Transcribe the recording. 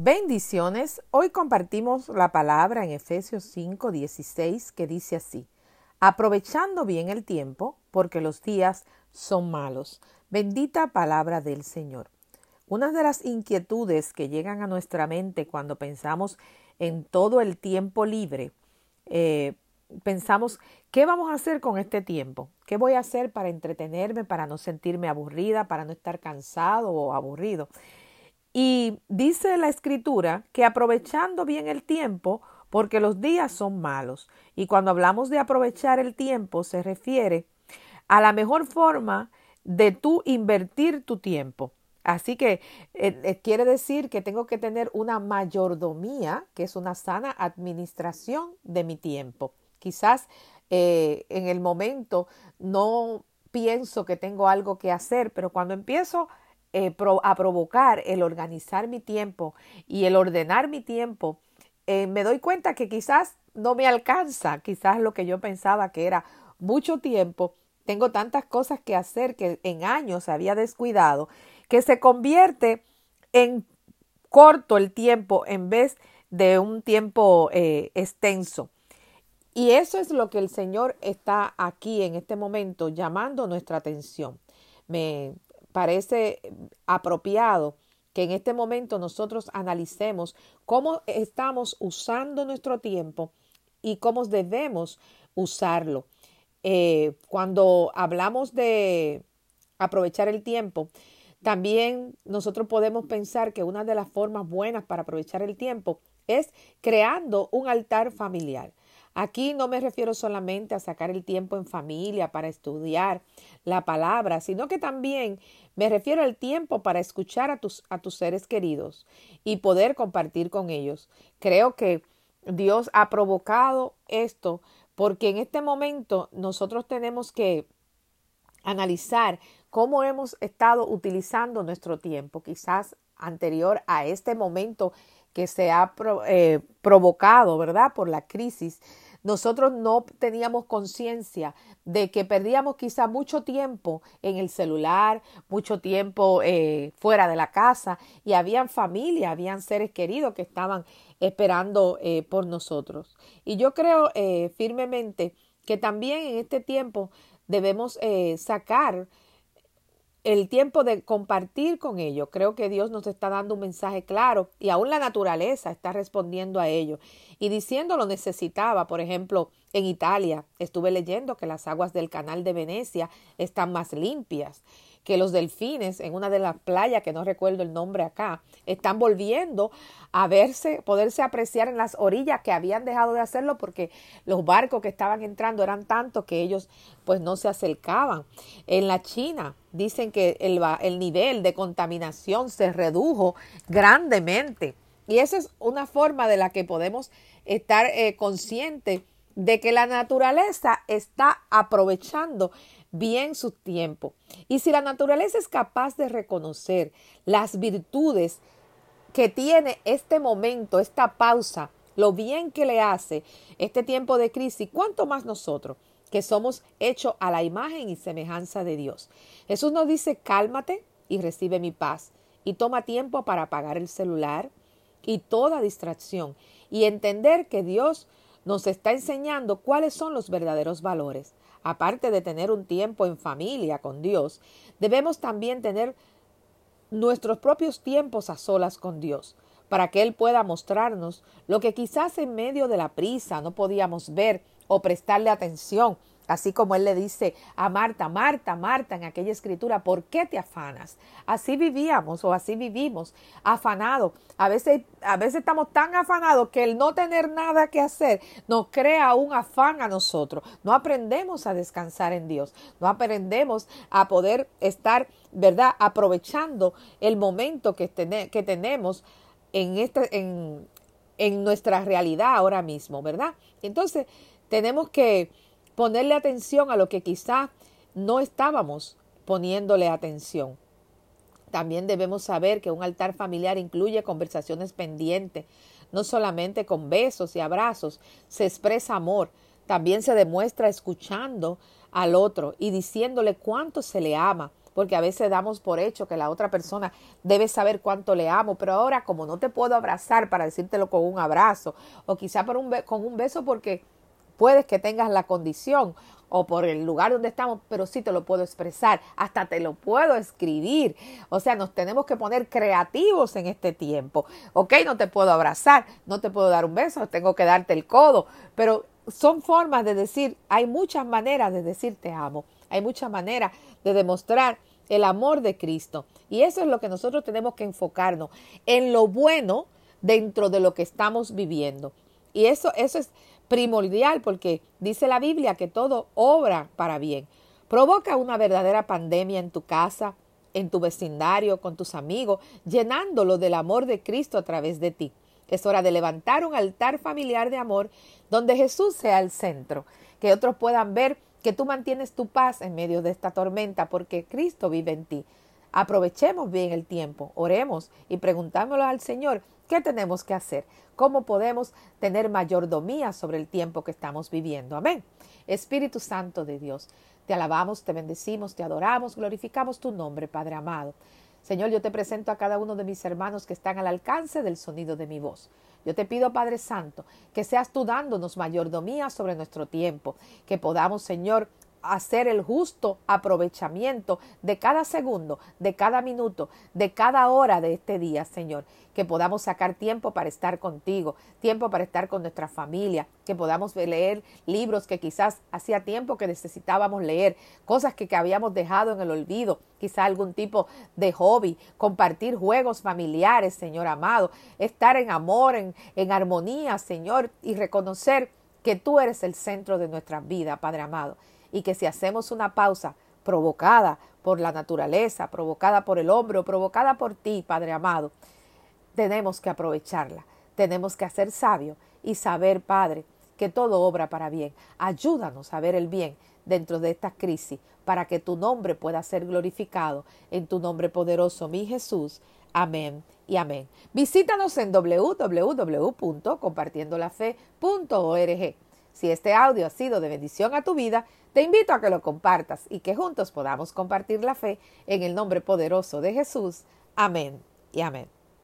Bendiciones. Hoy compartimos la palabra en Efesios 5, 16 que dice así, aprovechando bien el tiempo porque los días son malos. Bendita palabra del Señor. Una de las inquietudes que llegan a nuestra mente cuando pensamos en todo el tiempo libre, eh, pensamos, ¿qué vamos a hacer con este tiempo? ¿Qué voy a hacer para entretenerme, para no sentirme aburrida, para no estar cansado o aburrido? Y dice la escritura que aprovechando bien el tiempo, porque los días son malos. Y cuando hablamos de aprovechar el tiempo, se refiere a la mejor forma de tú invertir tu tiempo. Así que eh, eh, quiere decir que tengo que tener una mayordomía, que es una sana administración de mi tiempo. Quizás eh, en el momento no pienso que tengo algo que hacer, pero cuando empiezo eh, a provocar el organizar mi tiempo y el ordenar mi tiempo, eh, me doy cuenta que quizás no me alcanza, quizás lo que yo pensaba que era mucho tiempo, tengo tantas cosas que hacer que en años había descuidado, que se convierte en corto el tiempo en vez de un tiempo eh, extenso. Y eso es lo que el Señor está aquí en este momento llamando nuestra atención. Me parece apropiado que en este momento nosotros analicemos cómo estamos usando nuestro tiempo y cómo debemos usarlo. Eh, cuando hablamos de aprovechar el tiempo, también nosotros podemos pensar que una de las formas buenas para aprovechar el tiempo es creando un altar familiar. Aquí no me refiero solamente a sacar el tiempo en familia para estudiar la palabra, sino que también me refiero al tiempo para escuchar a tus, a tus seres queridos y poder compartir con ellos. Creo que Dios ha provocado esto porque en este momento nosotros tenemos que analizar cómo hemos estado utilizando nuestro tiempo, quizás anterior a este momento que se ha eh, provocado, ¿verdad?, por la crisis nosotros no teníamos conciencia de que perdíamos quizá mucho tiempo en el celular, mucho tiempo eh, fuera de la casa y habían familia, habían seres queridos que estaban esperando eh, por nosotros. Y yo creo eh, firmemente que también en este tiempo debemos sacar el tiempo de compartir con ellos. Creo que Dios nos está dando un mensaje claro y aún la naturaleza está respondiendo a ello y diciendo lo necesitaba. Por ejemplo, en Italia estuve leyendo que las aguas del canal de Venecia están más limpias que los delfines en una de las playas, que no recuerdo el nombre acá, están volviendo a verse, poderse apreciar en las orillas que habían dejado de hacerlo porque los barcos que estaban entrando eran tantos que ellos pues no se acercaban. En la China dicen que el, el nivel de contaminación se redujo grandemente. Y esa es una forma de la que podemos estar eh, conscientes de que la naturaleza está aprovechando bien su tiempo. Y si la naturaleza es capaz de reconocer las virtudes que tiene este momento, esta pausa, lo bien que le hace este tiempo de crisis, ¿cuánto más nosotros que somos hechos a la imagen y semejanza de Dios? Jesús nos dice, cálmate y recibe mi paz y toma tiempo para apagar el celular y toda distracción y entender que Dios nos está enseñando cuáles son los verdaderos valores aparte de tener un tiempo en familia con Dios, debemos también tener nuestros propios tiempos a solas con Dios, para que Él pueda mostrarnos lo que quizás en medio de la prisa no podíamos ver o prestarle atención, Así como él le dice a Marta, Marta, Marta en aquella escritura, ¿por qué te afanas? Así vivíamos o así vivimos, afanados. A veces, a veces estamos tan afanados que el no tener nada que hacer nos crea un afán a nosotros. No aprendemos a descansar en Dios, no aprendemos a poder estar, ¿verdad?, aprovechando el momento que, tenemos en, este, en, en nuestra realidad ahora mismo, ¿verdad? Entonces, tenemos que ponerle atención a lo que quizá no estábamos poniéndole atención. También debemos saber que un altar familiar incluye conversaciones pendientes, no solamente con besos y abrazos, se expresa amor, también se demuestra escuchando al otro y diciéndole cuánto se le ama, porque a veces damos por hecho que la otra persona debe saber cuánto le amo, pero ahora como no te puedo abrazar para decírtelo con un abrazo, o quizá por un con un beso porque puedes que tengas la condición o por el lugar donde estamos, pero sí te lo puedo expresar, hasta te lo puedo escribir. O sea, nos tenemos que poner creativos en este tiempo. Ok, no te puedo abrazar, no te puedo dar un beso, tengo que darte el codo, pero son formas de decir, hay muchas maneras de decir te amo, hay muchas maneras de demostrar el amor de Cristo. Y eso es lo que nosotros tenemos que enfocarnos en lo bueno dentro de lo que estamos viviendo. Y eso, eso es primordial porque dice la Biblia que todo obra para bien. Provoca una verdadera pandemia en tu casa, en tu vecindario, con tus amigos, llenándolo del amor de Cristo a través de ti. Es hora de levantar un altar familiar de amor donde Jesús sea el centro, que otros puedan ver que tú mantienes tu paz en medio de esta tormenta porque Cristo vive en ti. Aprovechemos bien el tiempo, oremos y preguntámoslo al Señor qué tenemos que hacer, cómo podemos tener mayordomía sobre el tiempo que estamos viviendo. Amén. Espíritu Santo de Dios, te alabamos, te bendecimos, te adoramos, glorificamos tu nombre, Padre amado. Señor, yo te presento a cada uno de mis hermanos que están al alcance del sonido de mi voz. Yo te pido, Padre Santo, que seas tú dándonos mayordomía sobre nuestro tiempo, que podamos, Señor, hacer el justo aprovechamiento de cada segundo, de cada minuto, de cada hora de este día, Señor. Que podamos sacar tiempo para estar contigo, tiempo para estar con nuestra familia, que podamos leer libros que quizás hacía tiempo que necesitábamos leer, cosas que, que habíamos dejado en el olvido, quizás algún tipo de hobby, compartir juegos familiares, Señor amado, estar en amor, en, en armonía, Señor, y reconocer que tú eres el centro de nuestra vida, Padre amado y que si hacemos una pausa provocada por la naturaleza, provocada por el hombre provocada por ti, Padre amado, tenemos que aprovecharla. Tenemos que hacer sabio y saber, Padre, que todo obra para bien. Ayúdanos a ver el bien dentro de esta crisis para que tu nombre pueda ser glorificado en tu nombre poderoso, mi Jesús. Amén y amén. Visítanos en www.compartiendolafe.org. Si este audio ha sido de bendición a tu vida, te invito a que lo compartas y que juntos podamos compartir la fe en el nombre poderoso de Jesús. Amén y amén.